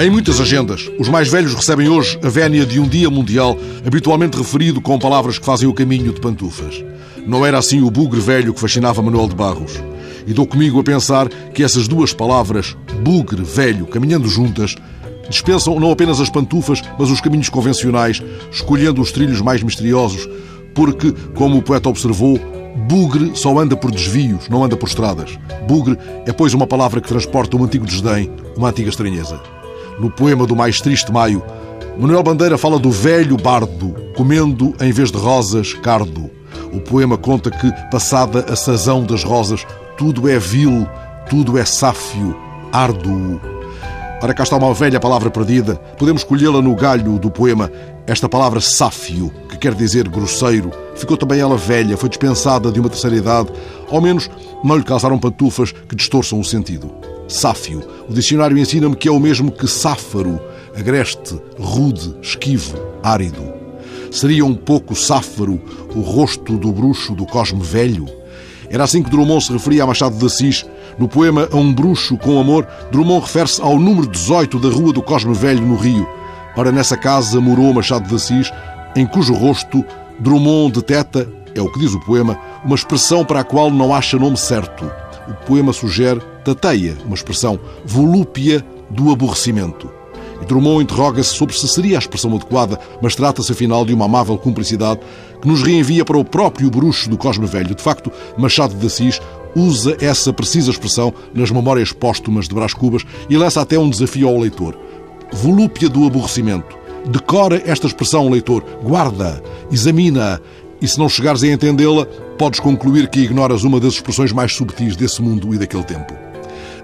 Em muitas agendas, os mais velhos recebem hoje a vénia de um dia mundial, habitualmente referido com palavras que fazem o caminho de pantufas. Não era assim o bugre velho que fascinava Manuel de Barros. E dou comigo a pensar que essas duas palavras, bugre velho, caminhando juntas, dispensam não apenas as pantufas, mas os caminhos convencionais, escolhendo os trilhos mais misteriosos, porque, como o poeta observou, bugre só anda por desvios, não anda por estradas. Bugre é, pois, uma palavra que transporta um antigo desdém, uma antiga estranheza. No poema do mais triste maio, Manuel Bandeira fala do velho bardo, comendo, em vez de rosas, cardo. O poema conta que, passada a sazão das rosas, tudo é vil, tudo é sáfio, árduo. Ora, cá está uma velha palavra perdida. Podemos colhê-la no galho do poema. Esta palavra sáfio, que quer dizer grosseiro, ficou também ela velha, foi dispensada de uma terceira idade. Ao menos não lhe calçaram pantufas que distorçam o sentido. Sáfio. O dicionário ensina-me que é o mesmo que sáfaro, agreste, rude, esquivo, árido. Seria um pouco sáfaro o rosto do bruxo do Cosme Velho? Era assim que Drummond se referia a Machado de Assis. No poema A um Bruxo com Amor, Drummond refere-se ao número 18 da Rua do Cosme Velho, no Rio. Ora, nessa casa morou Machado de Assis, em cujo rosto Drummond deteta, é o que diz o poema, uma expressão para a qual não acha nome certo. O poema sugere tateia, uma expressão volúpia do aborrecimento. E Drummond interroga-se sobre se seria a expressão adequada, mas trata-se afinal de uma amável cumplicidade que nos reenvia para o próprio bruxo do Cosme Velho. De facto, Machado de Assis usa essa precisa expressão nas memórias póstumas de Brás Cubas e lança até um desafio ao leitor. Volúpia do aborrecimento. Decora esta expressão, leitor, guarda, examina e se não chegares a entendê-la, podes concluir que ignoras uma das expressões mais subtis desse mundo e daquele tempo.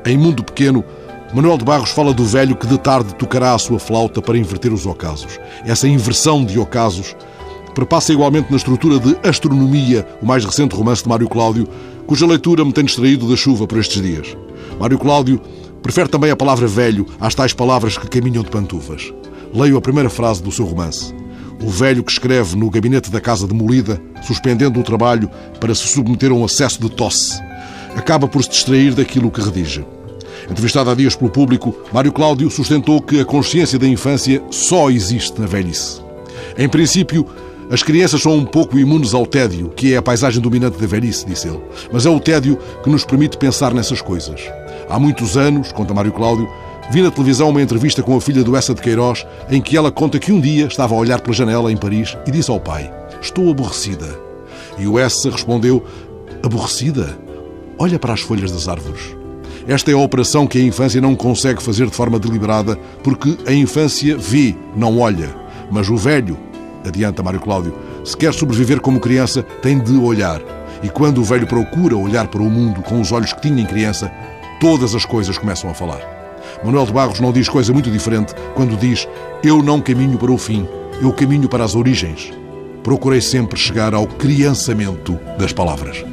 Em Mundo Pequeno, Manuel de Barros fala do velho que de tarde tocará a sua flauta para inverter os ocasos. Essa inversão de ocasos perpassa igualmente na estrutura de Astronomia, o mais recente romance de Mário Cláudio, cuja leitura me tem distraído da chuva por estes dias. Mário Cláudio prefere também a palavra velho às tais palavras que caminham de pantufas. Leio a primeira frase do seu romance. O velho que escreve no gabinete da casa demolida, suspendendo o trabalho para se submeter a um acesso de tosse, acaba por se distrair daquilo que redige. Entrevistado há dias pelo público, Mário Cláudio sustentou que a consciência da infância só existe na velhice. Em princípio, as crianças são um pouco imunes ao tédio, que é a paisagem dominante da velhice, disse ele. Mas é o tédio que nos permite pensar nessas coisas. Há muitos anos, conta Mário Cláudio, Vi na televisão uma entrevista com a filha do Essa de Queiroz, em que ela conta que um dia estava a olhar pela janela em Paris e disse ao pai: Estou aborrecida. E o Essa respondeu: Aborrecida? Olha para as folhas das árvores. Esta é a operação que a infância não consegue fazer de forma deliberada, porque a infância vê, não olha. Mas o velho, adianta Mário Cláudio, se quer sobreviver como criança, tem de olhar. E quando o velho procura olhar para o mundo com os olhos que tinha em criança, todas as coisas começam a falar. Manuel de Barros não diz coisa muito diferente quando diz: Eu não caminho para o fim, eu caminho para as origens. Procurei sempre chegar ao criançamento das palavras.